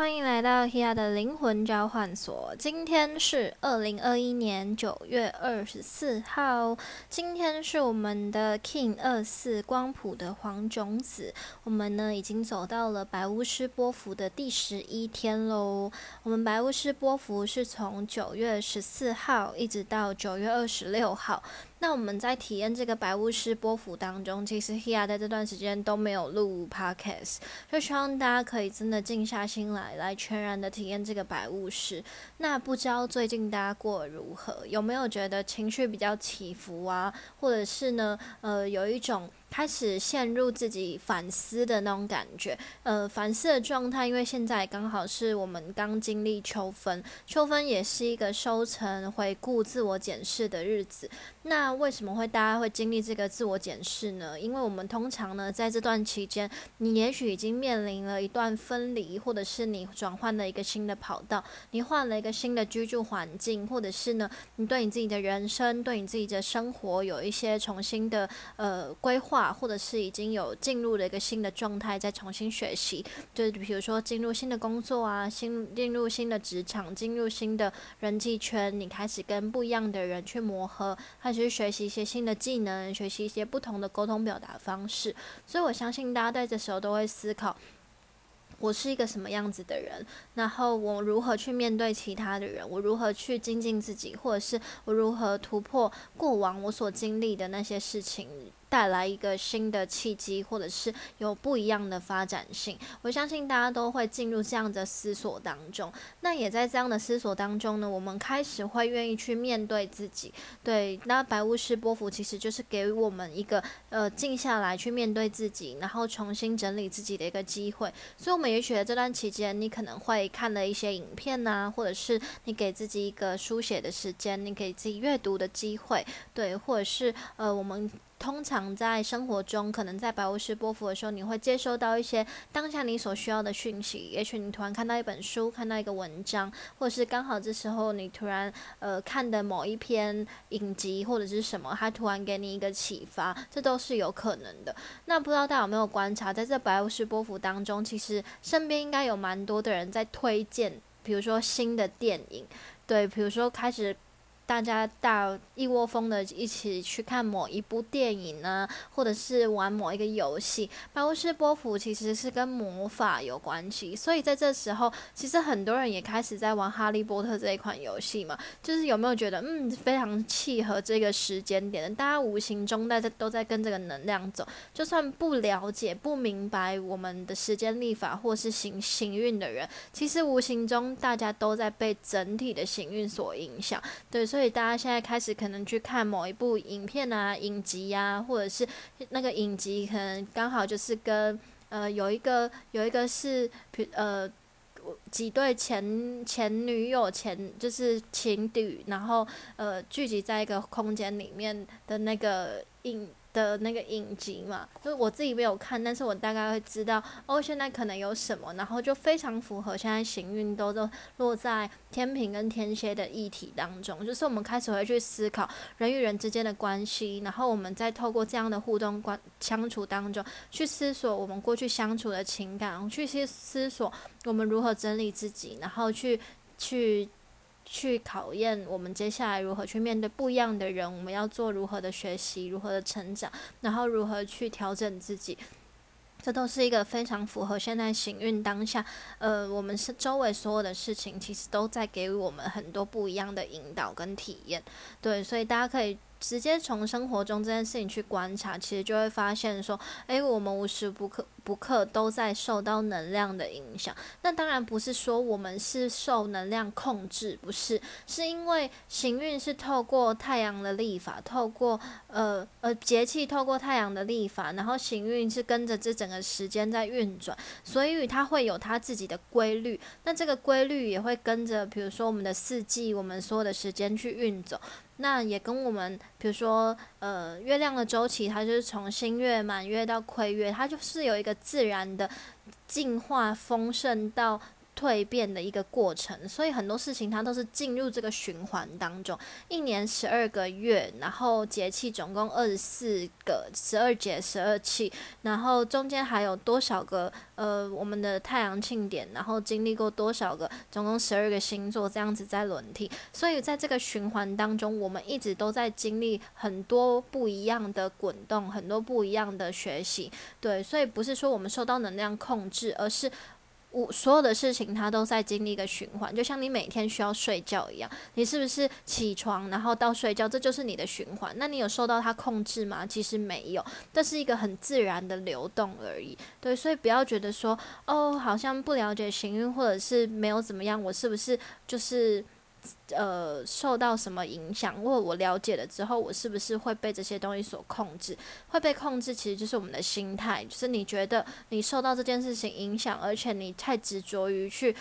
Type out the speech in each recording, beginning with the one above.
欢迎来到 Hia 的灵魂交换所。今天是二零二一年九月二十四号，今天是我们的 King 二四光谱的黄种子。我们呢已经走到了白巫师波幅的第十一天喽。我们白巫师波幅是从九月十四号一直到九月二十六号。那我们在体验这个白巫师波幅当中，其实 Hea 在这段时间都没有录 Podcast，就希望大家可以真的静下心来，来全然的体验这个白巫师。那不知道最近大家过得如何？有没有觉得情绪比较起伏啊？或者是呢？呃，有一种。开始陷入自己反思的那种感觉，呃，反思的状态，因为现在刚好是我们刚经历秋分，秋分也是一个收成、回顾、自我检视的日子。那为什么会大家会经历这个自我检视呢？因为我们通常呢，在这段期间，你也许已经面临了一段分离，或者是你转换了一个新的跑道，你换了一个新的居住环境，或者是呢，你对你自己的人生、对你自己的生活有一些重新的呃规划。或者是已经有进入了一个新的状态，再重新学习，就是比如说进入新的工作啊，新进入新的职场，进入新的人际圈，你开始跟不一样的人去磨合，开始学习一些新的技能，学习一些不同的沟通表达方式。所以我相信大家在这时候都会思考。我是一个什么样子的人？然后我如何去面对其他的人？我如何去精进自己？或者是我如何突破过往我所经历的那些事情？带来一个新的契机，或者是有不一样的发展性。我相信大家都会进入这样的思索当中。那也在这样的思索当中呢，我们开始会愿意去面对自己。对，那白巫师波幅其实就是给我们一个呃静下来去面对自己，然后重新整理自己的一个机会。所以，我们也许在这段期间，你可能会看了一些影片呐，或者是你给自己一个书写的时间，你给自己阅读的机会，对，或者是呃我们。通常在生活中，可能在白巫师波幅的时候，你会接收到一些当下你所需要的讯息。也许你突然看到一本书，看到一个文章，或者是刚好这时候你突然呃看的某一篇影集或者是什么，它突然给你一个启发，这都是有可能的。那不知道大家有没有观察，在这白巫师波幅当中，其实身边应该有蛮多的人在推荐，比如说新的电影，对，比如说开始。大家到一窝蜂的一起去看某一部电影呢，或者是玩某一个游戏。白巫师波幅其实是跟魔法有关系，所以在这时候，其实很多人也开始在玩哈利波特这一款游戏嘛。就是有没有觉得，嗯，非常契合这个时间点？大家无形中大家都在跟这个能量走。就算不了解、不明白我们的时间历法或是行行运的人，其实无形中大家都在被整体的行运所影响。对，所以。所以大家现在开始可能去看某一部影片啊、影集呀，或者是那个影集可能刚好就是跟呃有一个有一个是呃几对前前女友前就是情侣，然后呃聚集在一个空间里面的那个影。的那个影集嘛，就是我自己没有看，但是我大概会知道哦，现在可能有什么，然后就非常符合现在行运都都落在天平跟天蝎的议题当中，就是我们开始会去思考人与人之间的关系，然后我们再透过这样的互动关相处当中，去思索我们过去相处的情感，去去思索我们如何整理自己，然后去去。去考验我们接下来如何去面对不一样的人，我们要做如何的学习，如何的成长，然后如何去调整自己，这都是一个非常符合现在行运当下。呃，我们是周围所有的事情，其实都在给我们很多不一样的引导跟体验。对，所以大家可以。直接从生活中这件事情去观察，其实就会发现说，诶，我们无时不刻不刻都在受到能量的影响。那当然不是说我们是受能量控制，不是，是因为行运是透过太阳的历法，透过呃呃节气，透过太阳的历法，然后行运是跟着这整个时间在运转，所以它会有它自己的规律。那这个规律也会跟着，比如说我们的四季，我们所有的时间去运走。那也跟我们，比如说，呃，月亮的周期，它就是从新月、满月到亏月，它就是有一个自然的进化、丰盛到。蜕变的一个过程，所以很多事情它都是进入这个循环当中。一年十二个月，然后节气总共二十四个，十二节十二气，然后中间还有多少个呃我们的太阳庆典，然后经历过多少个，总共十二个星座这样子在轮替。所以在这个循环当中，我们一直都在经历很多不一样的滚动，很多不一样的学习。对，所以不是说我们受到能量控制，而是。我所有的事情，它都在经历一个循环，就像你每天需要睡觉一样，你是不是起床然后到睡觉，这就是你的循环？那你有受到它控制吗？其实没有，这是一个很自然的流动而已。对，所以不要觉得说，哦，好像不了解行运，或者是没有怎么样，我是不是就是？呃，受到什么影响？或我了解了之后，我是不是会被这些东西所控制？会被控制，其实就是我们的心态，就是你觉得你受到这件事情影响，而且你太执着于去。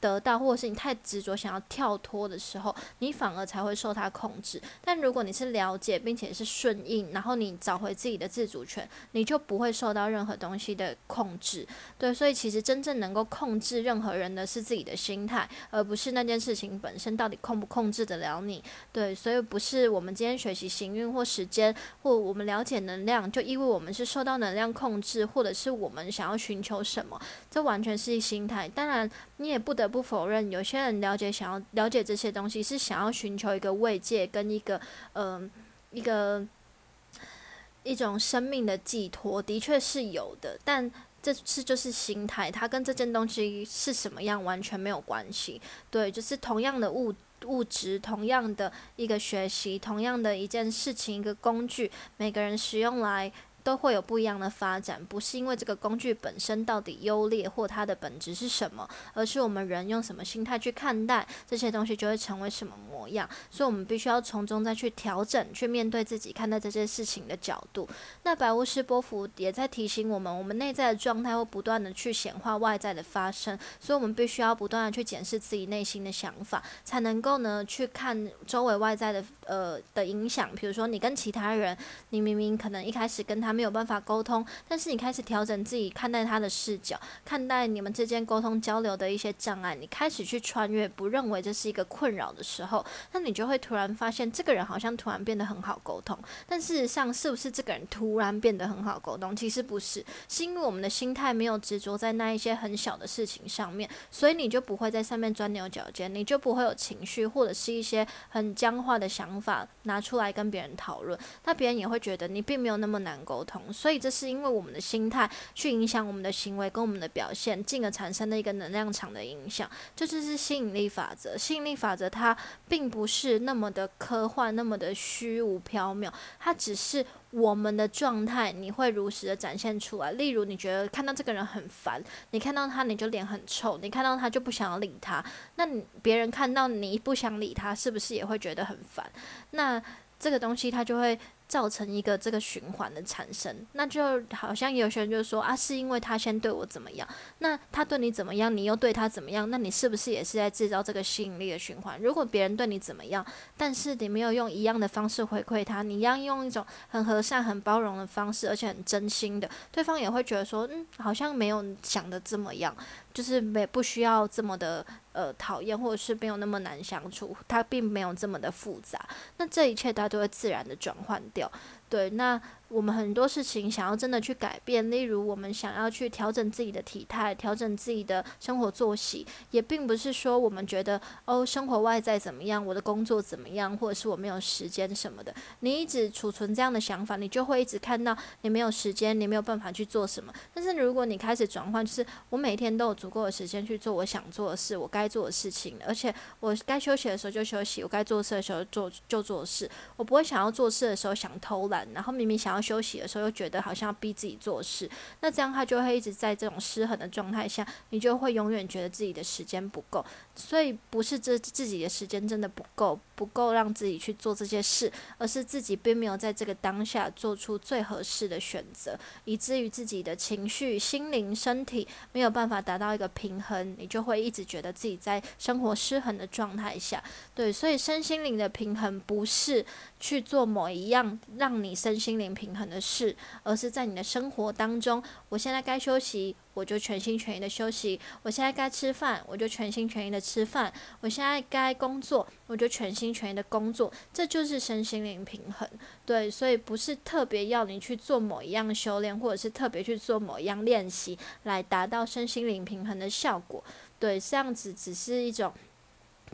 得到，或者是你太执着想要跳脱的时候，你反而才会受它控制。但如果你是了解并且是顺应，然后你找回自己的自主权，你就不会受到任何东西的控制。对，所以其实真正能够控制任何人的是自己的心态，而不是那件事情本身到底控不控制得了你。对，所以不是我们今天学习行运或时间，或我们了解能量，就意味我们是受到能量控制，或者是我们想要寻求什么，这完全是一心态。当然，你也不得。不否认，有些人了解想要了解这些东西，是想要寻求一个慰藉跟一个嗯一个一种生命的寄托，的确是有的。但这是就是心态，它跟这件东西是什么样完全没有关系。对，就是同样的物物质，同样的一个学习，同样的一件事情，一个工具，每个人使用来。都会有不一样的发展，不是因为这个工具本身到底优劣或它的本质是什么，而是我们人用什么心态去看待这些东西，就会成为什么模样。所以，我们必须要从中再去调整，去面对自己看待这些事情的角度。那白巫师波伏也在提醒我们，我们内在的状态会不断的去显化外在的发生，所以我们必须要不断的去检视自己内心的想法，才能够呢去看周围外在的呃的影响。比如说，你跟其他人，你明明可能一开始跟他。没有办法沟通，但是你开始调整自己看待他的视角，看待你们之间沟通交流的一些障碍，你开始去穿越，不认为这是一个困扰的时候，那你就会突然发现，这个人好像突然变得很好沟通。但事实上，是不是这个人突然变得很好沟通？其实不是，是因为我们的心态没有执着在那一些很小的事情上面，所以你就不会在上面钻牛角尖，你就不会有情绪或者是一些很僵化的想法拿出来跟别人讨论，那别人也会觉得你并没有那么难沟。通，所以这是因为我们的心态去影响我们的行为跟我们的表现，进而产生的一个能量场的影响，这就是吸引力法则。吸引力法则它并不是那么的科幻，那么的虚无缥缈，它只是我们的状态，你会如实的展现出来。例如，你觉得看到这个人很烦，你看到他你就脸很臭，你看到他就不想要理他，那你别人看到你不想理他，是不是也会觉得很烦？那这个东西他就会。造成一个这个循环的产生，那就好像有些人就说啊，是因为他先对我怎么样，那他对你怎么样，你又对他怎么样，那你是不是也是在制造这个吸引力的循环？如果别人对你怎么样，但是你没有用一样的方式回馈他，你一样用一种很和善、很包容的方式，而且很真心的，对方也会觉得说，嗯，好像没有想的这么样。就是没不需要这么的呃讨厌，或者是没有那么难相处，它并没有这么的复杂，那这一切它都会自然的转换掉。对，那。我们很多事情想要真的去改变，例如我们想要去调整自己的体态，调整自己的生活作息，也并不是说我们觉得哦，生活外在怎么样，我的工作怎么样，或者是我没有时间什么的。你一直储存这样的想法，你就会一直看到你没有时间，你没有办法去做什么。但是如果你开始转换，就是我每天都有足够的时间去做我想做的事，我该做的事情，而且我该休息的时候就休息，我该做事的时候做就做事，我不会想要做事的时候想偷懒，然后明明想要。休息的时候又觉得好像要逼自己做事，那这样他就会一直在这种失衡的状态下，你就会永远觉得自己的时间不够。所以不是这自己的时间真的不够，不够让自己去做这些事，而是自己并没有在这个当下做出最合适的选择，以至于自己的情绪、心灵、身体没有办法达到一个平衡，你就会一直觉得自己在生活失衡的状态下。对，所以身心灵的平衡不是去做某一样让。你身心灵平平衡的事，而是在你的生活当中，我现在该休息，我就全心全意的休息；我现在该吃饭，我就全心全意的吃饭；我现在该工作，我就全心全意的工作。这就是身心灵平衡。对，所以不是特别要你去做某一样修炼，或者是特别去做某一样练习来达到身心灵平衡的效果。对，这样子只是一种。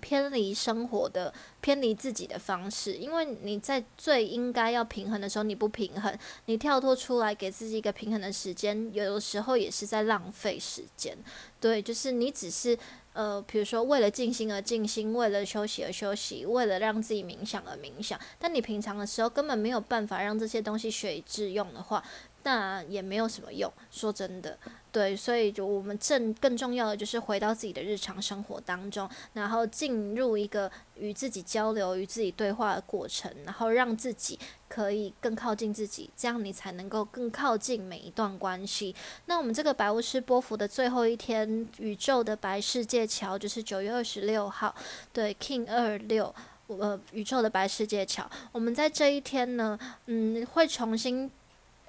偏离生活的、偏离自己的方式，因为你在最应该要平衡的时候你不平衡，你跳脱出来给自己一个平衡的时间，有的时候也是在浪费时间。对，就是你只是呃，比如说为了静心而静心，为了休息而休息，为了让自己冥想而冥想，但你平常的时候根本没有办法让这些东西学以致用的话。那也没有什么用，说真的，对，所以就我们正更重要的就是回到自己的日常生活当中，然后进入一个与自己交流、与自己对话的过程，然后让自己可以更靠近自己，这样你才能够更靠近每一段关系。那我们这个白巫师波幅的最后一天，宇宙的白世界桥就是九月二十六号，对，King 二六，呃，宇宙的白世界桥，我们在这一天呢，嗯，会重新。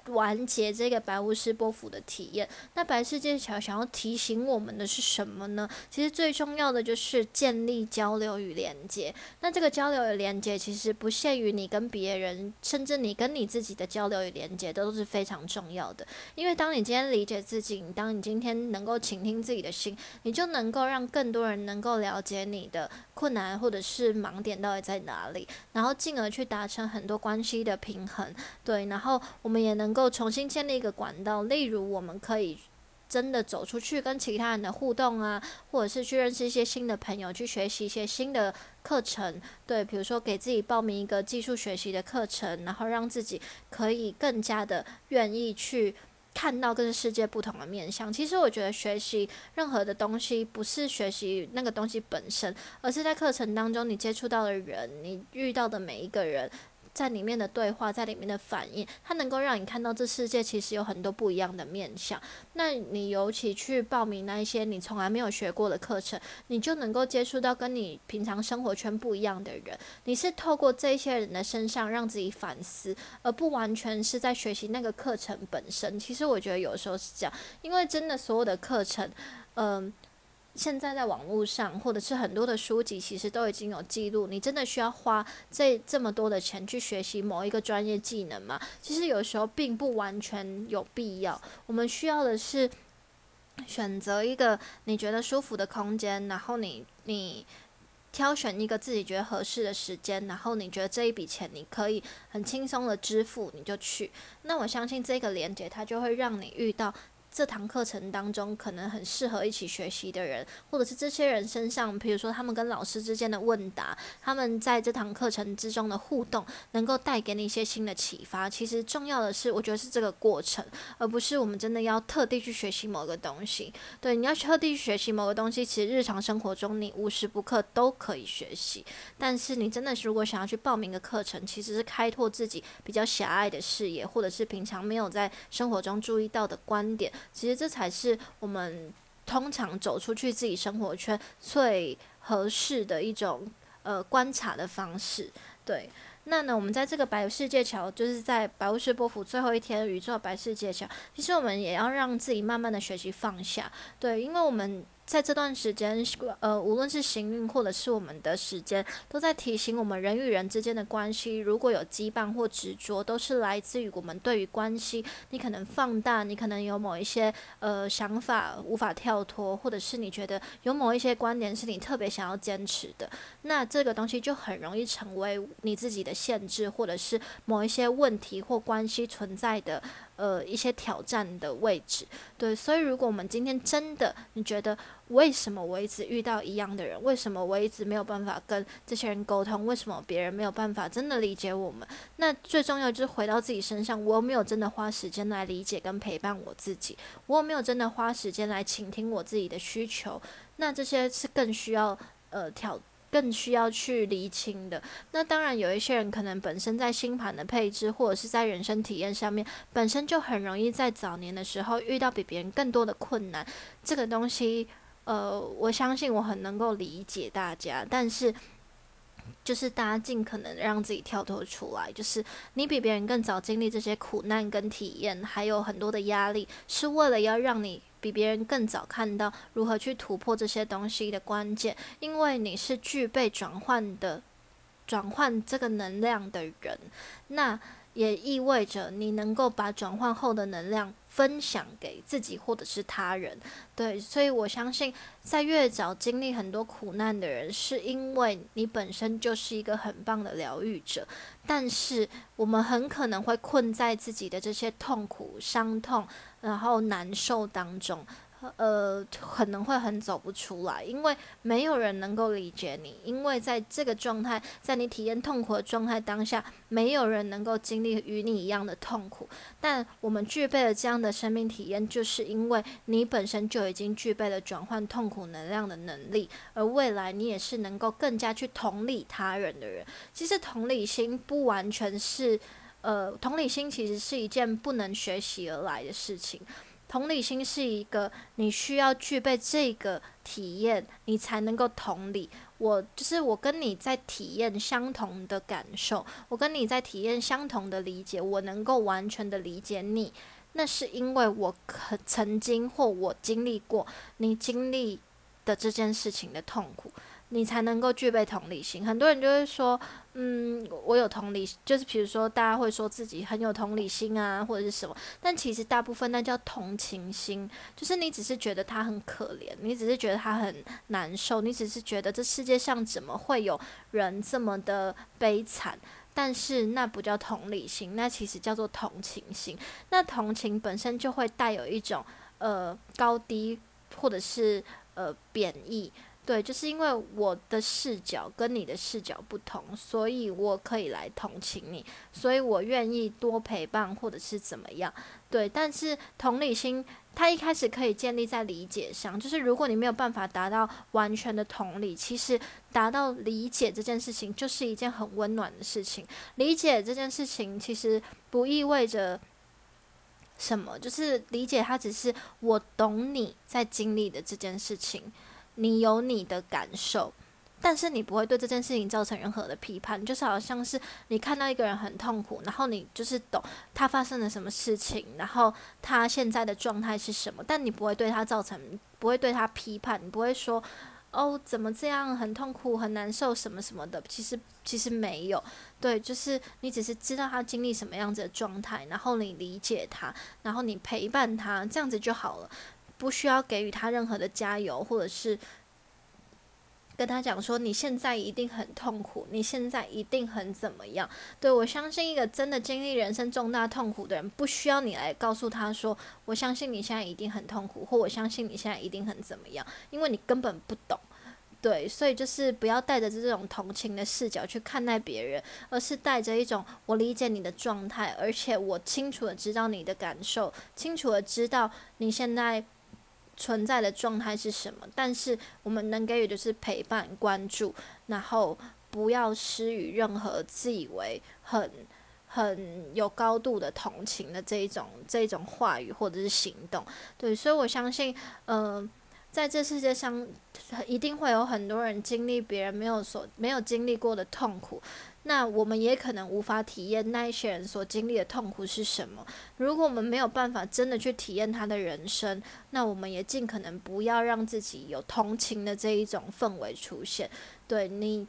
完结这个白巫师波幅的体验。那白世界桥想要提醒我们的是什么呢？其实最重要的就是建立交流与连接。那这个交流与连接其实不限于你跟别人，甚至你跟你自己的交流与连接都是非常重要的。因为当你今天理解自己，当你今天能够倾听自己的心，你就能够让更多人能够了解你的困难或者是盲点到底在哪里，然后进而去达成很多关系的平衡。对，然后我们也能。够重新建立一个管道，例如我们可以真的走出去跟其他人的互动啊，或者是去认识一些新的朋友，去学习一些新的课程。对，比如说给自己报名一个技术学习的课程，然后让自己可以更加的愿意去看到跟世界不同的面向。其实我觉得学习任何的东西，不是学习那个东西本身，而是在课程当中你接触到的人，你遇到的每一个人。在里面的对话，在里面的反应，它能够让你看到这世界其实有很多不一样的面相。那你尤其去报名那一些你从来没有学过的课程，你就能够接触到跟你平常生活圈不一样的人。你是透过这些人的身上让自己反思，而不完全是在学习那个课程本身。其实我觉得有时候是这样，因为真的所有的课程，嗯。现在在网络上，或者是很多的书籍，其实都已经有记录。你真的需要花这这么多的钱去学习某一个专业技能吗？其实有时候并不完全有必要。我们需要的是选择一个你觉得舒服的空间，然后你你挑选一个自己觉得合适的时间，然后你觉得这一笔钱你可以很轻松的支付，你就去。那我相信这个连接，它就会让你遇到。这堂课程当中，可能很适合一起学习的人，或者是这些人身上，比如说他们跟老师之间的问答，他们在这堂课程之中的互动，能够带给你一些新的启发。其实重要的是，我觉得是这个过程，而不是我们真的要特地去学习某个东西。对，你要特地去学习某个东西，其实日常生活中你无时不刻都可以学习。但是你真的是如果想要去报名个课程，其实是开拓自己比较狭隘的视野，或者是平常没有在生活中注意到的观点。其实这才是我们通常走出去自己生活圈最合适的一种呃观察的方式。对，那呢，我们在这个白世界桥，就是在白雾师波府最后一天宇宙白世界桥，其实我们也要让自己慢慢的学习放下。对，因为我们。在这段时间，呃，无论是行运或者是我们的时间，都在提醒我们人与人之间的关系，如果有羁绊或执着，都是来自于我们对于关系，你可能放大，你可能有某一些呃想法无法跳脱，或者是你觉得有某一些观点是你特别想要坚持的，那这个东西就很容易成为你自己的限制，或者是某一些问题或关系存在的。呃，一些挑战的位置，对，所以如果我们今天真的，你觉得为什么我一直遇到一样的人？为什么我一直没有办法跟这些人沟通？为什么别人没有办法真的理解我们？那最重要就是回到自己身上，我有没有真的花时间来理解跟陪伴我自己？我有没有真的花时间来倾听我自己的需求？那这些是更需要呃挑。更需要去厘清的。那当然，有一些人可能本身在星盘的配置，或者是在人生体验上面，本身就很容易在早年的时候遇到比别人更多的困难。这个东西，呃，我相信我很能够理解大家。但是，就是大家尽可能让自己跳脱出来，就是你比别人更早经历这些苦难跟体验，还有很多的压力，是为了要让你比别人更早看到如何去突破这些东西的关键，因为你是具备转换的、转换这个能量的人，那。也意味着你能够把转换后的能量分享给自己或者是他人，对，所以我相信，在越早经历很多苦难的人，是因为你本身就是一个很棒的疗愈者，但是我们很可能会困在自己的这些痛苦、伤痛，然后难受当中。呃，可能会很走不出来，因为没有人能够理解你，因为在这个状态，在你体验痛苦的状态当下，没有人能够经历与你一样的痛苦。但我们具备了这样的生命体验，就是因为你本身就已经具备了转换痛苦能量的能力，而未来你也是能够更加去同理他人的人。其实同理心不完全是，呃，同理心其实是一件不能学习而来的事情。同理心是一个你需要具备这个体验，你才能够同理。我就是我跟你在体验相同的感受，我跟你在体验相同的理解，我能够完全的理解你。那是因为我可曾经或我经历过你经历的这件事情的痛苦。你才能够具备同理心。很多人就会说，嗯，我有同理，就是比如说，大家会说自己很有同理心啊，或者是什么。但其实大部分那叫同情心，就是你只是觉得他很可怜，你只是觉得他很难受，你只是觉得这世界上怎么会有人这么的悲惨。但是那不叫同理心，那其实叫做同情心。那同情本身就会带有一种呃高低，或者是呃贬义。对，就是因为我的视角跟你的视角不同，所以我可以来同情你，所以我愿意多陪伴或者是怎么样。对，但是同理心它一开始可以建立在理解上，就是如果你没有办法达到完全的同理，其实达到理解这件事情就是一件很温暖的事情。理解这件事情其实不意味着什么，就是理解它只是我懂你在经历的这件事情。你有你的感受，但是你不会对这件事情造成任何的批判，就是好像是你看到一个人很痛苦，然后你就是懂他发生了什么事情，然后他现在的状态是什么，但你不会对他造成，不会对他批判，你不会说哦怎么这样很痛苦很难受什么什么的，其实其实没有，对，就是你只是知道他经历什么样子的状态，然后你理解他，然后你陪伴他，这样子就好了。不需要给予他任何的加油，或者是跟他讲说你现在一定很痛苦，你现在一定很怎么样？对我相信一个真的经历人生重大痛苦的人，不需要你来告诉他说，我相信你现在一定很痛苦，或我相信你现在一定很怎么样，因为你根本不懂。对，所以就是不要带着这种同情的视角去看待别人，而是带着一种我理解你的状态，而且我清楚的知道你的感受，清楚的知道你现在。存在的状态是什么？但是我们能给予的是陪伴、关注，然后不要施予任何自以为很很有高度的同情的这一种这一种话语或者是行动。对，所以我相信，嗯，在这世界上一定会有很多人经历别人没有所没有经历过的痛苦。那我们也可能无法体验那些人所经历的痛苦是什么。如果我们没有办法真的去体验他的人生，那我们也尽可能不要让自己有同情的这一种氛围出现。对你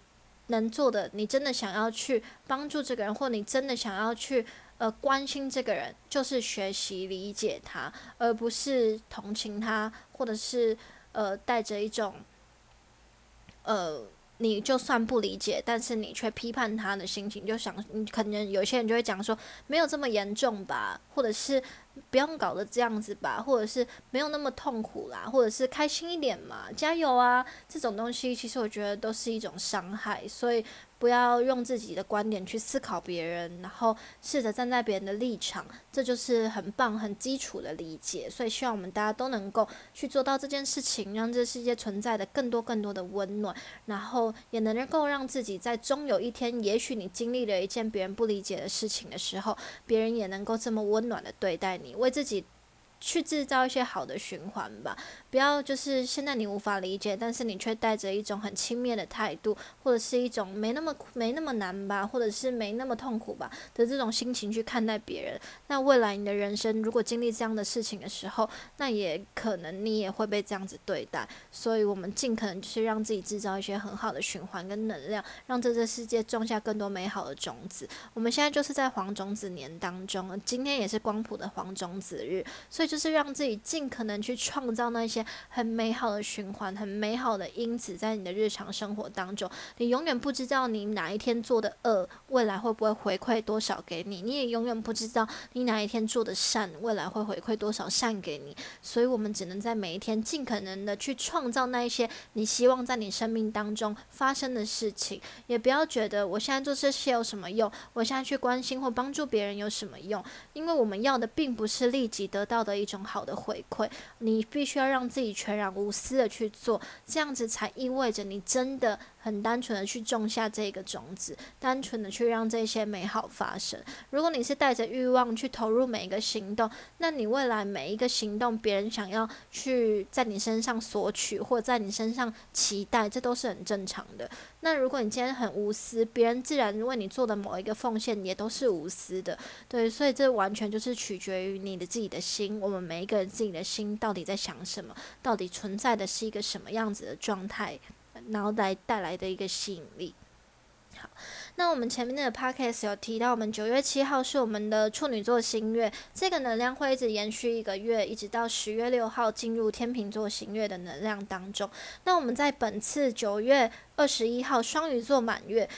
能做的，你真的想要去帮助这个人，或你真的想要去呃关心这个人，就是学习理解他，而不是同情他，或者是呃带着一种呃。你就算不理解，但是你却批判他的心情，就想，你可能有些人就会讲说，没有这么严重吧，或者是不用搞得这样子吧，或者是没有那么痛苦啦，或者是开心一点嘛，加油啊，这种东西其实我觉得都是一种伤害，所以。不要用自己的观点去思考别人，然后试着站在别人的立场，这就是很棒、很基础的理解。所以希望我们大家都能够去做到这件事情，让这世界存在的更多、更多的温暖，然后也能够让自己在终有一天，也许你经历了一件别人不理解的事情的时候，别人也能够这么温暖的对待你，为自己去制造一些好的循环吧。不要就是现在你无法理解，但是你却带着一种很轻蔑的态度，或者是一种没那么没那么难吧，或者是没那么痛苦吧的这种心情去看待别人。那未来你的人生如果经历这样的事情的时候，那也可能你也会被这样子对待。所以，我们尽可能就是让自己制造一些很好的循环跟能量，让这个世界种下更多美好的种子。我们现在就是在黄种子年当中，今天也是光谱的黄种子日，所以就是让自己尽可能去创造那些很美好的循环、很美好的因子，在你的日常生活当中。你永远不知道你哪一天做的恶，未来会不会回馈多少给你；你也永远不知道你哪一天做的善，未来会回馈多少善给你。所以，我们只能在每一天尽可能的去创造那一些你希望在你生命当中发生的事情。也不要觉得我现在做这些有什么用，我现在去关心或帮助别人有什么用？因为我们要的并不是立即得到的一种好的回馈，你必须要让自己全然无私的去做，这样子才意味着你真的。很单纯的去种下这个种子，单纯的去让这些美好发生。如果你是带着欲望去投入每一个行动，那你未来每一个行动，别人想要去在你身上索取，或在你身上期待，这都是很正常的。那如果你今天很无私，别人自然为你做的某一个奉献也都是无私的。对，所以这完全就是取决于你的自己的心。我们每一个人自己的心到底在想什么？到底存在的是一个什么样子的状态？然后来带来的一个吸引力。好，那我们前面的 podcast 有提到，我们九月七号是我们的处女座新月，这个能量会一直延续一个月，一直到十月六号进入天秤座新月的能量当中。那我们在本次九月二十一号双鱼座满月。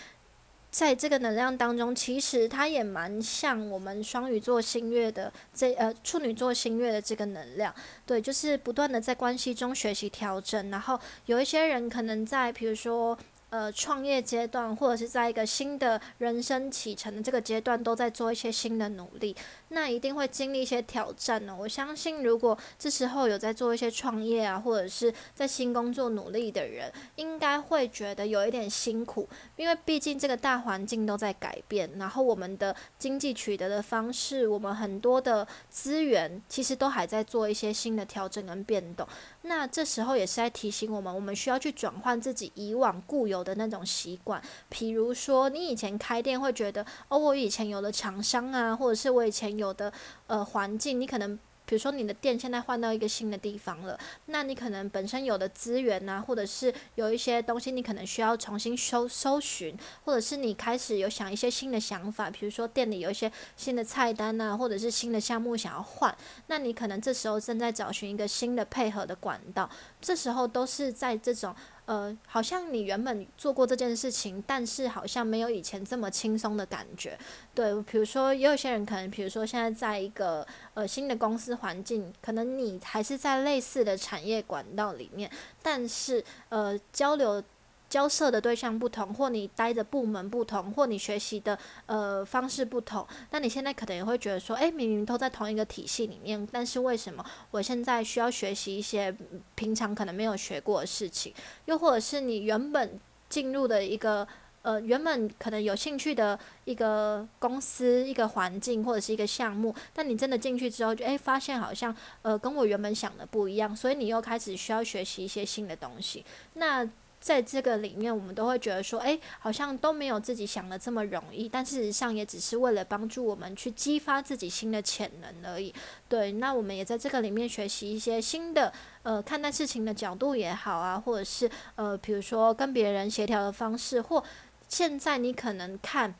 在这个能量当中，其实它也蛮像我们双鱼座新月的这呃处女座新月的这个能量，对，就是不断的在关系中学习调整，然后有一些人可能在比如说。呃，创业阶段或者是在一个新的人生启程的这个阶段，都在做一些新的努力，那一定会经历一些挑战呢。我相信，如果这时候有在做一些创业啊，或者是在新工作努力的人，应该会觉得有一点辛苦，因为毕竟这个大环境都在改变，然后我们的经济取得的方式，我们很多的资源，其实都还在做一些新的调整跟变动。那这时候也是在提醒我们，我们需要去转换自己以往固有的那种习惯。比如说，你以前开店会觉得，哦，我以前有的厂商啊，或者是我以前有的呃环境，你可能。比如说你的店现在换到一个新的地方了，那你可能本身有的资源呐，或者是有一些东西你可能需要重新搜搜寻，或者是你开始有想一些新的想法，比如说店里有一些新的菜单呐，或者是新的项目想要换，那你可能这时候正在找寻一个新的配合的管道，这时候都是在这种。呃，好像你原本做过这件事情，但是好像没有以前这么轻松的感觉。对，比如说，也有些人可能，比如说现在在一个呃新的公司环境，可能你还是在类似的产业管道里面，但是呃交流。交涉的对象不同，或你待的部门不同，或你学习的呃方式不同，那你现在可能也会觉得说，诶，明明都在同一个体系里面，但是为什么我现在需要学习一些平常可能没有学过的事情？又或者是你原本进入的一个呃原本可能有兴趣的一个公司、一个环境或者是一个项目，但你真的进去之后，就诶发现好像呃跟我原本想的不一样，所以你又开始需要学习一些新的东西。那在这个里面，我们都会觉得说，哎，好像都没有自己想的这么容易。但事实上，也只是为了帮助我们去激发自己新的潜能而已。对，那我们也在这个里面学习一些新的，呃，看待事情的角度也好啊，或者是呃，比如说跟别人协调的方式，或现在你可能看。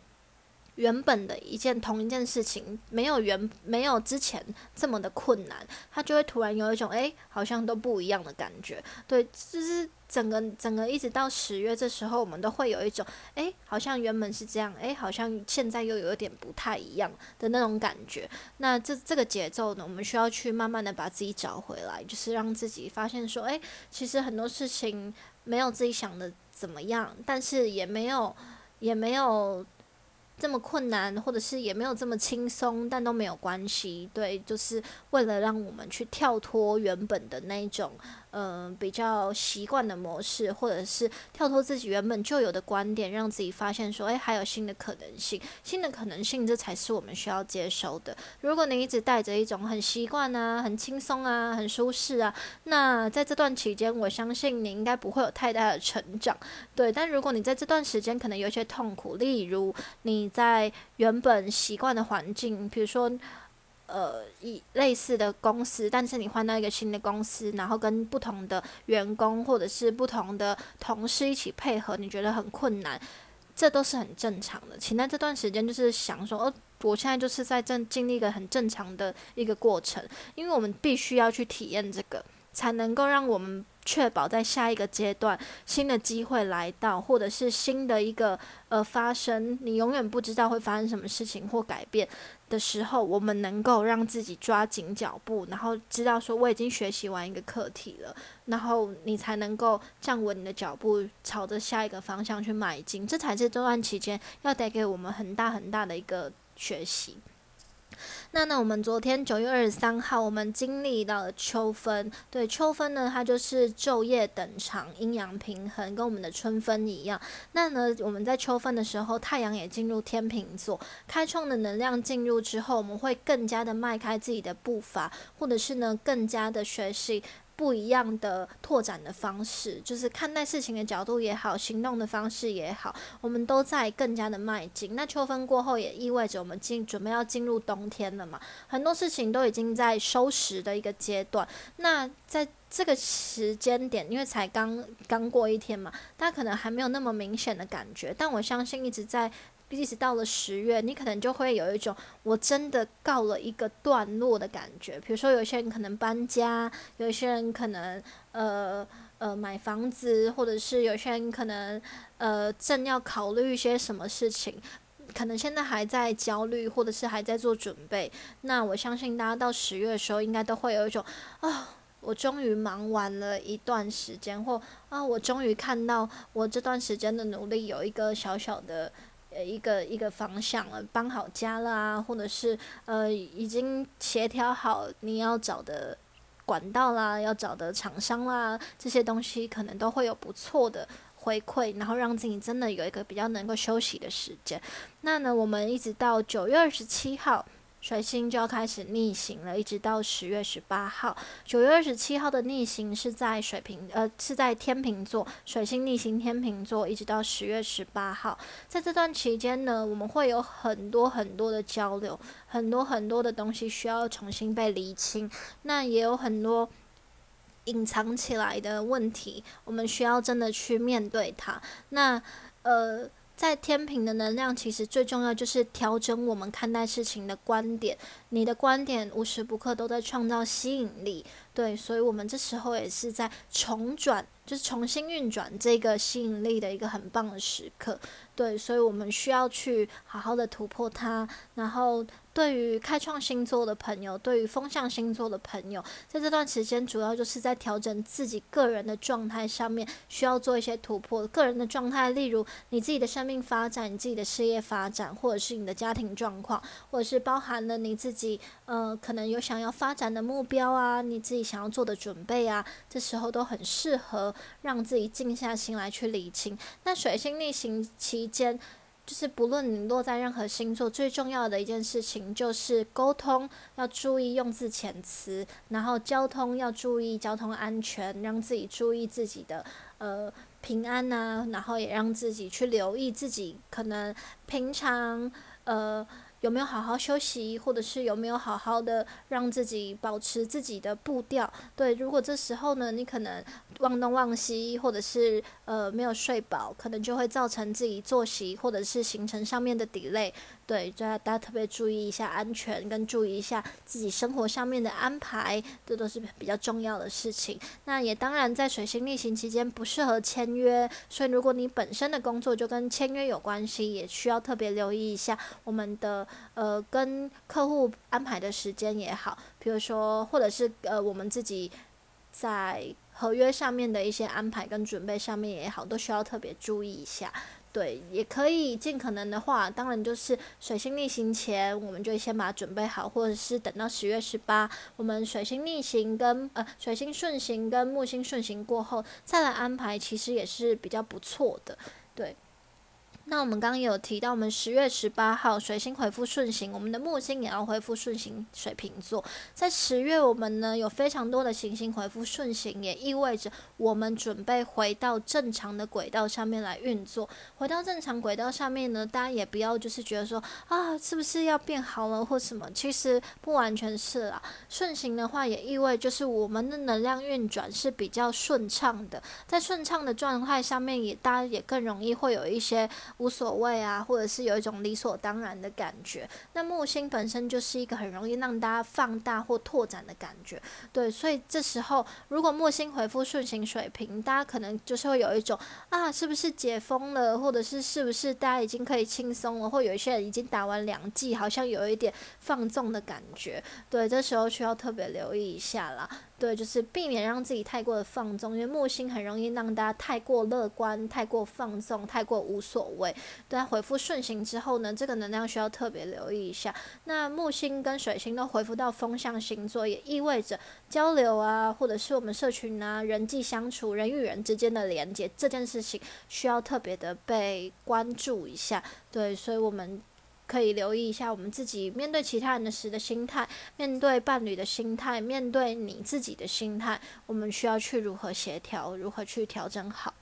原本的一件同一件事情，没有原没有之前这么的困难，他就会突然有一种哎，好像都不一样的感觉。对，就是整个整个一直到十月这时候，我们都会有一种哎，好像原本是这样，哎，好像现在又有点不太一样的那种感觉。那这这个节奏呢，我们需要去慢慢的把自己找回来，就是让自己发现说，哎，其实很多事情没有自己想的怎么样，但是也没有也没有。这么困难，或者是也没有这么轻松，但都没有关系。对，就是为了让我们去跳脱原本的那种。嗯比较习惯的模式，或者是跳脱自己原本就有的观点，让自己发现说，诶，还有新的可能性，新的可能性，这才是我们需要接收的。如果你一直带着一种很习惯啊、很轻松啊、很舒适啊，那在这段期间，我相信你应该不会有太大的成长。对，但如果你在这段时间可能有一些痛苦，例如你在原本习惯的环境，比如说。呃，一类似的公司，但是你换到一个新的公司，然后跟不同的员工或者是不同的同事一起配合，你觉得很困难，这都是很正常的。请在这段时间就是想说，哦，我现在就是在正经历一个很正常的一个过程，因为我们必须要去体验这个，才能够让我们。确保在下一个阶段，新的机会来到，或者是新的一个呃发生，你永远不知道会发生什么事情或改变的时候，我们能够让自己抓紧脚步，然后知道说我已经学习完一个课题了，然后你才能够站稳你的脚步，朝着下一个方向去迈进。这才是这段期间要带给我们很大很大的一个学习。那呢，我们昨天九月二十三号，我们经历到了秋分。对，秋分呢，它就是昼夜等长，阴阳平衡，跟我们的春分一样。那呢，我们在秋分的时候，太阳也进入天平座，开创的能量进入之后，我们会更加的迈开自己的步伐，或者是呢，更加的学习。不一样的拓展的方式，就是看待事情的角度也好，行动的方式也好，我们都在更加的迈进。那秋分过后，也意味着我们进准备要进入冬天了嘛？很多事情都已经在收拾的一个阶段。那在这个时间点，因为才刚刚过一天嘛，大家可能还没有那么明显的感觉，但我相信一直在。一直到了十月，你可能就会有一种我真的告了一个段落的感觉。比如说，有些人可能搬家，有些人可能呃呃买房子，或者是有些人可能呃正要考虑一些什么事情，可能现在还在焦虑，或者是还在做准备。那我相信大家到十月的时候，应该都会有一种啊，我终于忙完了一段时间，或啊，我终于看到我这段时间的努力有一个小小的。一个一个方向了，搬好家啦，或者是呃，已经协调好你要找的管道啦，要找的厂商啦，这些东西可能都会有不错的回馈，然后让自己真的有一个比较能够休息的时间。那呢，我们一直到九月二十七号。水星就要开始逆行了，一直到十月十八号。九月二十七号的逆行是在水瓶，呃，是在天秤座。水星逆行天秤座，一直到十月十八号。在这段期间呢，我们会有很多很多的交流，很多很多的东西需要重新被厘清。那也有很多隐藏起来的问题，我们需要真的去面对它。那，呃。在天平的能量，其实最重要就是调整我们看待事情的观点。你的观点无时不刻都在创造吸引力，对，所以我们这时候也是在重转，就是重新运转这个吸引力的一个很棒的时刻，对，所以我们需要去好好的突破它，然后。对于开创星座的朋友，对于风象星座的朋友，在这段时间主要就是在调整自己个人的状态上面，需要做一些突破。个人的状态，例如你自己的生命发展、你自己的事业发展，或者是你的家庭状况，或者是包含了你自己呃可能有想要发展的目标啊，你自己想要做的准备啊，这时候都很适合让自己静下心来去理清。那水星逆行期间。就是不论你落在任何星座，最重要的一件事情就是沟通，要注意用字遣词，然后交通要注意交通安全，让自己注意自己的呃平安呐，然后也让自己去留意自己可能平常呃。有没有好好休息，或者是有没有好好的让自己保持自己的步调？对，如果这时候呢，你可能忘东忘西，或者是呃没有睡饱，可能就会造成自己作息或者是行程上面的 delay。对，就要大家特别注意一下安全，跟注意一下自己生活上面的安排，这都是比较重要的事情。那也当然，在水星逆行期间不适合签约，所以如果你本身的工作就跟签约有关系，也需要特别留意一下我们的呃跟客户安排的时间也好，比如说或者是呃我们自己在合约上面的一些安排跟准备上面也好，都需要特别注意一下。对，也可以尽可能的话，当然就是水星逆行前，我们就先把它准备好，或者是等到十月十八，我们水星逆行跟呃水星顺行跟木星顺行过后再来安排，其实也是比较不错的，对。那我们刚刚有提到，我们十月十八号水星回复顺行，我们的木星也要恢复顺行水瓶座。在十月，我们呢有非常多的行星回复顺行，也意味着我们准备回到正常的轨道上面来运作。回到正常轨道上面呢，大家也不要就是觉得说啊，是不是要变好了或什么？其实不完全是啦。顺行的话，也意味就是我们的能量运转是比较顺畅的，在顺畅的状态上面，也大家也更容易会有一些。无所谓啊，或者是有一种理所当然的感觉。那木星本身就是一个很容易让大家放大或拓展的感觉，对。所以这时候，如果木星回复顺行水平，大家可能就是会有一种啊，是不是解封了，或者是是不是大家已经可以轻松了，或有一些人已经打完两剂，好像有一点放纵的感觉。对，这时候需要特别留意一下啦。对，就是避免让自己太过的放纵，因为木星很容易让大家太过乐观、太过放纵、太过无所谓。对，回复顺行之后呢，这个能量需要特别留意一下。那木星跟水星都回复到风象星座，也意味着交流啊，或者是我们社群啊、人际相处、人与人之间的连接这件事情，需要特别的被关注一下。对，所以我们。可以留意一下我们自己面对其他人的时的心态，面对伴侣的心态，面对你自己的心态，我们需要去如何协调，如何去调整好。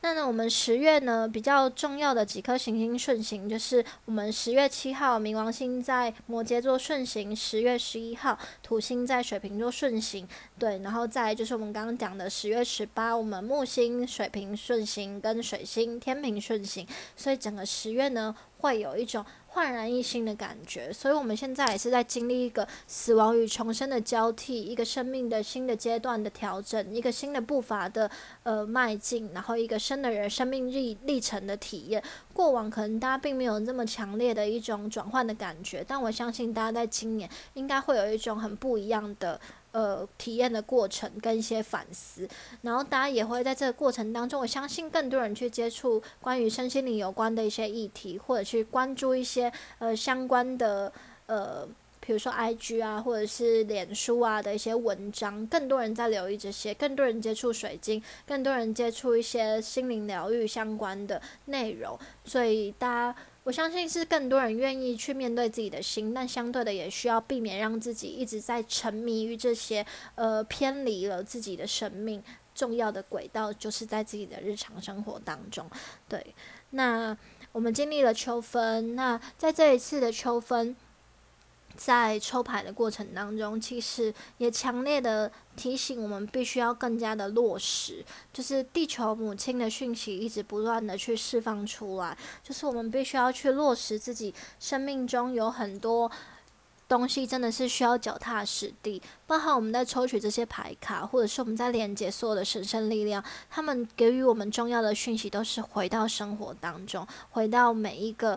那呢，我们十月呢比较重要的几颗行星顺行，就是我们十月七号冥王星在摩羯座顺行，十月十一号土星在水瓶座顺行，对，然后再就是我们刚刚讲的十月十八，我们木星水瓶顺行跟水星天平顺行，所以整个十月呢会有一种。焕然一新的感觉，所以我们现在也是在经历一个死亡与重生的交替，一个生命的新的阶段的调整，一个新的步伐的呃迈进，然后一个新的人生命历历程的体验。过往可能大家并没有这么强烈的一种转换的感觉，但我相信大家在今年应该会有一种很不一样的。呃，体验的过程跟一些反思，然后大家也会在这个过程当中，我相信更多人去接触关于身心灵有关的一些议题，或者去关注一些呃相关的呃，比如说 IG 啊，或者是脸书啊的一些文章，更多人在留意这些，更多人接触水晶，更多人接触一些心灵疗愈相关的内容，所以大家。我相信是更多人愿意去面对自己的心，但相对的也需要避免让自己一直在沉迷于这些，呃，偏离了自己的生命重要的轨道，就是在自己的日常生活当中。对，那我们经历了秋分，那在这一次的秋分。在抽牌的过程当中，其实也强烈的提醒我们，必须要更加的落实，就是地球母亲的讯息一直不断的去释放出来，就是我们必须要去落实自己生命中有很多东西，真的是需要脚踏实地。包含我们在抽取这些牌卡，或者是我们在连接所有的神圣力量，他们给予我们重要的讯息，都是回到生活当中，回到每一个。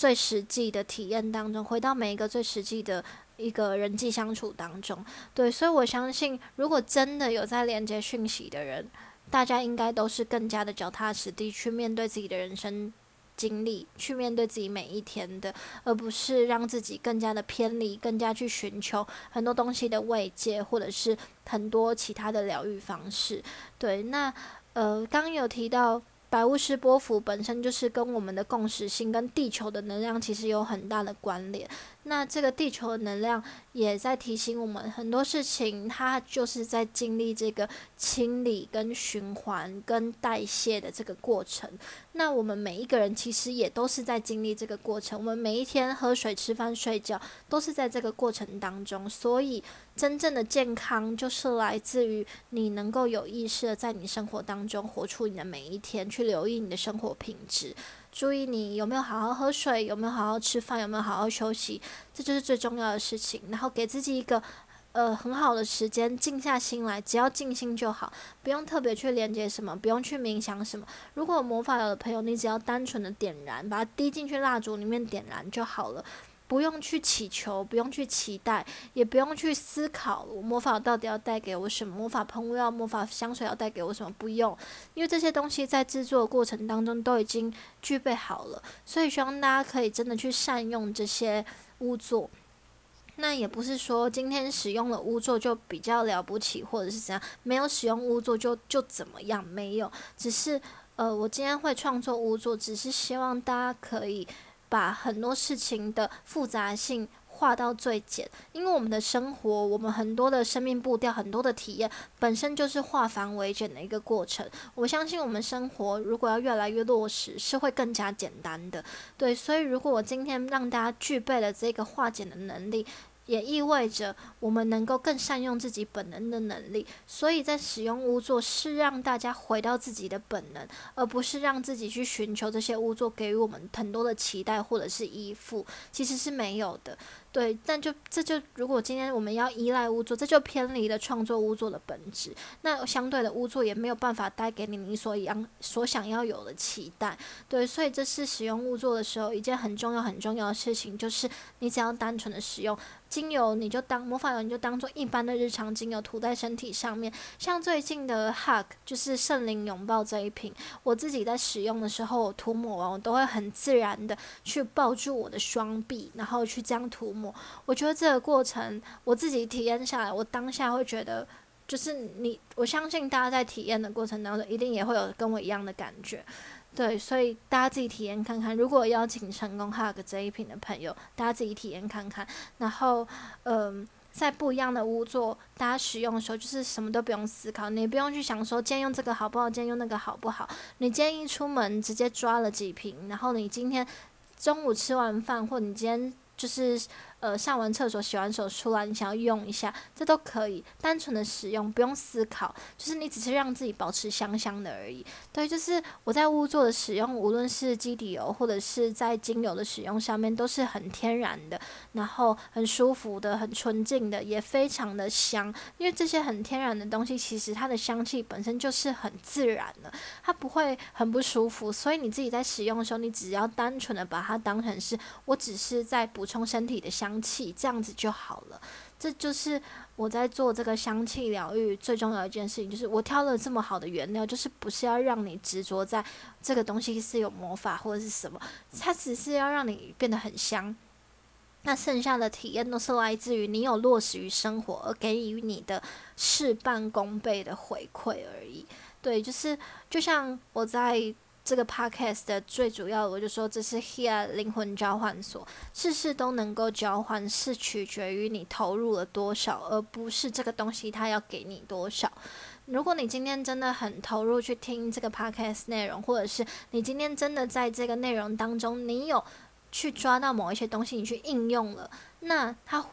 最实际的体验当中，回到每一个最实际的一个人际相处当中，对，所以我相信，如果真的有在连接讯息的人，大家应该都是更加的脚踏实地去面对自己的人生经历，去面对自己每一天的，而不是让自己更加的偏离，更加去寻求很多东西的慰藉，或者是很多其他的疗愈方式。对，那呃，刚有提到。白巫师波幅本身就是跟我们的共识性、跟地球的能量其实有很大的关联。那这个地球的能量也在提醒我们很多事情，它就是在经历这个清理、跟循环、跟代谢的这个过程。那我们每一个人其实也都是在经历这个过程。我们每一天喝水、吃饭、睡觉，都是在这个过程当中。所以，真正的健康就是来自于你能够有意识的在你生活当中活出你的每一天，去留意你的生活品质。注意你有没有好好喝水，有没有好好吃饭，有没有好好休息，这就是最重要的事情。然后给自己一个呃很好的时间，静下心来，只要静心就好，不用特别去连接什么，不用去冥想什么。如果有魔法有的朋友，你只要单纯的点燃，把它滴进去蜡烛里面点燃就好了。不用去祈求，不用去期待，也不用去思考我魔法到底要带给我什么，魔法喷雾要魔法香水要带给我什么，不用，因为这些东西在制作的过程当中都已经具备好了，所以希望大家可以真的去善用这些巫作。那也不是说今天使用了巫作就比较了不起，或者是怎样，没有使用巫作就就怎么样，没有，只是呃，我今天会创作巫作，只是希望大家可以把很多事情的复杂性化到最简，因为我们的生活，我们很多的生命步调，很多的体验，本身就是化繁为简的一个过程。我相信我们生活如果要越来越落实，是会更加简单的。对，所以如果我今天让大家具备了这个化简的能力。也意味着我们能够更善用自己本能的能力，所以在使用巫作是让大家回到自己的本能，而不是让自己去寻求这些巫作给予我们很多的期待或者是依附，其实是没有的。对，但就这就如果今天我们要依赖巫作，这就偏离了创作巫作的本质。那相对的巫作也没有办法带给你你所想所想要有的期待。对，所以这是使用巫作的时候一件很重要很重要的事情，就是你只要单纯的使用。精油你就当魔法油，你就当做一般的日常精油涂在身体上面。像最近的 Hug 就是圣灵拥抱这一瓶，我自己在使用的时候涂抹完，我都会很自然的去抱住我的双臂，然后去这样涂抹。我觉得这个过程我自己体验下来，我当下会觉得，就是你，我相信大家在体验的过程当中，一定也会有跟我一样的感觉。对，所以大家自己体验看看。如果邀请成功 Hug 这一瓶的朋友，大家自己体验看看。然后，嗯，在不一样的屋座，大家使用的时候，就是什么都不用思考，你不用去想说今天用这个好不好，今天用那个好不好。你今天一出门，直接抓了几瓶，然后你今天中午吃完饭，或你今天就是。呃，上完厕所、洗完手出来，你想要用一下，这都可以，单纯的使用，不用思考，就是你只是让自己保持香香的而已。对，就是我在屋做的使用，无论是基底油或者是在精油的使用上面，都是很天然的，然后很舒服的，很纯净的，也非常的香。因为这些很天然的东西，其实它的香气本身就是很自然的，它不会很不舒服。所以你自己在使用的时候，你只要单纯的把它当成是我只是在补充身体的香。香气这样子就好了，这就是我在做这个香气疗愈最重要一件事情，就是我挑了这么好的原料，就是不是要让你执着在这个东西是有魔法或者是什么，它只是要让你变得很香。那剩下的体验都是来自于你有落实于生活而给予你的事半功倍的回馈而已。对，就是就像我在。这个 podcast 的最主要，我就说这是 Here 灵魂交换所，事事都能够交换，是取决于你投入了多少，而不是这个东西它要给你多少。如果你今天真的很投入去听这个 podcast 内容，或者是你今天真的在这个内容当中，你有去抓到某一些东西，你去应用了，那它。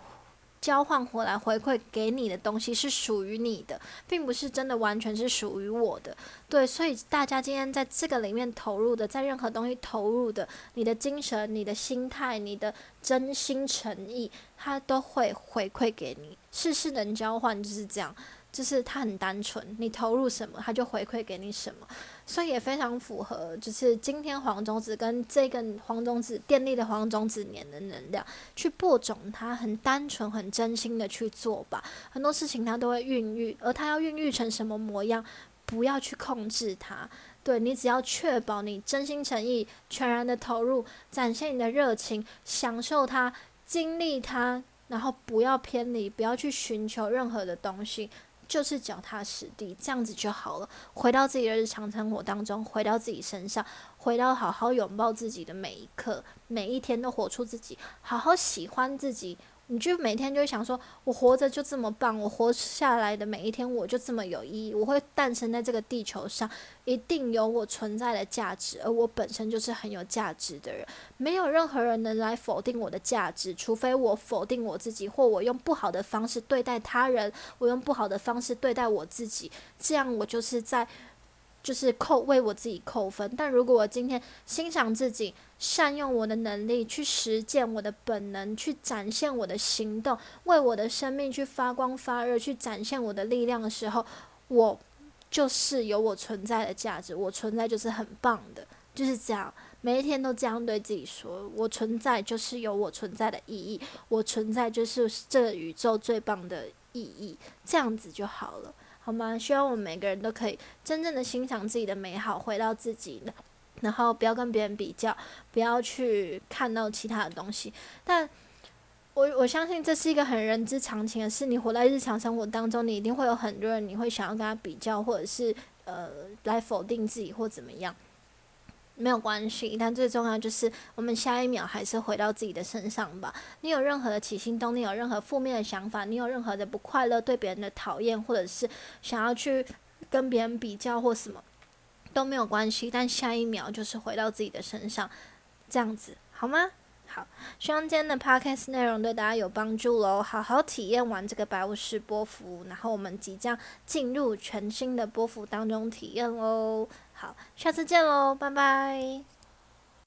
交换回来回馈给你的东西是属于你的，并不是真的完全是属于我的。对，所以大家今天在这个里面投入的，在任何东西投入的，你的精神、你的心态、你的真心诚意，它都会回馈给你。事事能交换就是这样。就是它很单纯，你投入什么，它就回馈给你什么，所以也非常符合，就是今天黄种子跟这个黄种子电力的黄种子年的能量去播种它，很单纯、很真心的去做吧。很多事情它都会孕育，而它要孕育成什么模样，不要去控制它。对你只要确保你真心诚意、全然的投入，展现你的热情，享受它，经历它，然后不要偏离，不要去寻求任何的东西。就是脚踏实地，这样子就好了。回到自己的日常生活当中，回到自己身上，回到好好拥抱自己的每一刻，每一天都活出自己，好好喜欢自己。你就每天就想说，我活着就这么棒，我活下来的每一天我就这么有意义，我会诞生在这个地球上，一定有我存在的价值，而我本身就是很有价值的人，没有任何人能来否定我的价值，除非我否定我自己，或我用不好的方式对待他人，我用不好的方式对待我自己，这样我就是在。就是扣为我自己扣分，但如果我今天欣赏自己，善用我的能力去实践我的本能，去展现我的行动，为我的生命去发光发热，去展现我的力量的时候，我就是有我存在的价值，我存在就是很棒的，就是这样。每一天都这样对自己说：我存在就是有我存在的意义，我存在就是这宇宙最棒的意义，这样子就好了，好吗？希望我们每个人都可以真正的欣赏自己的美好，回到自己，然后不要跟别人比较，不要去看到其他的东西。但我我相信这是一个很人之常情的事。你活在日常生活当中，你一定会有很多人，你会想要跟他比较，或者是呃来否定自己或怎么样。没有关系，但最重要就是我们下一秒还是回到自己的身上吧。你有任何的起心动念，有任何负面的想法，你有任何的不快乐，对别人的讨厌，或者是想要去跟别人比较或什么，都没有关系。但下一秒就是回到自己的身上，这样子好吗？好，希望今天的 podcast 内容对大家有帮助喽。好好体验完这个白雾式波幅，然后我们即将进入全新的波幅当中体验喽。好，下次见喽，拜拜。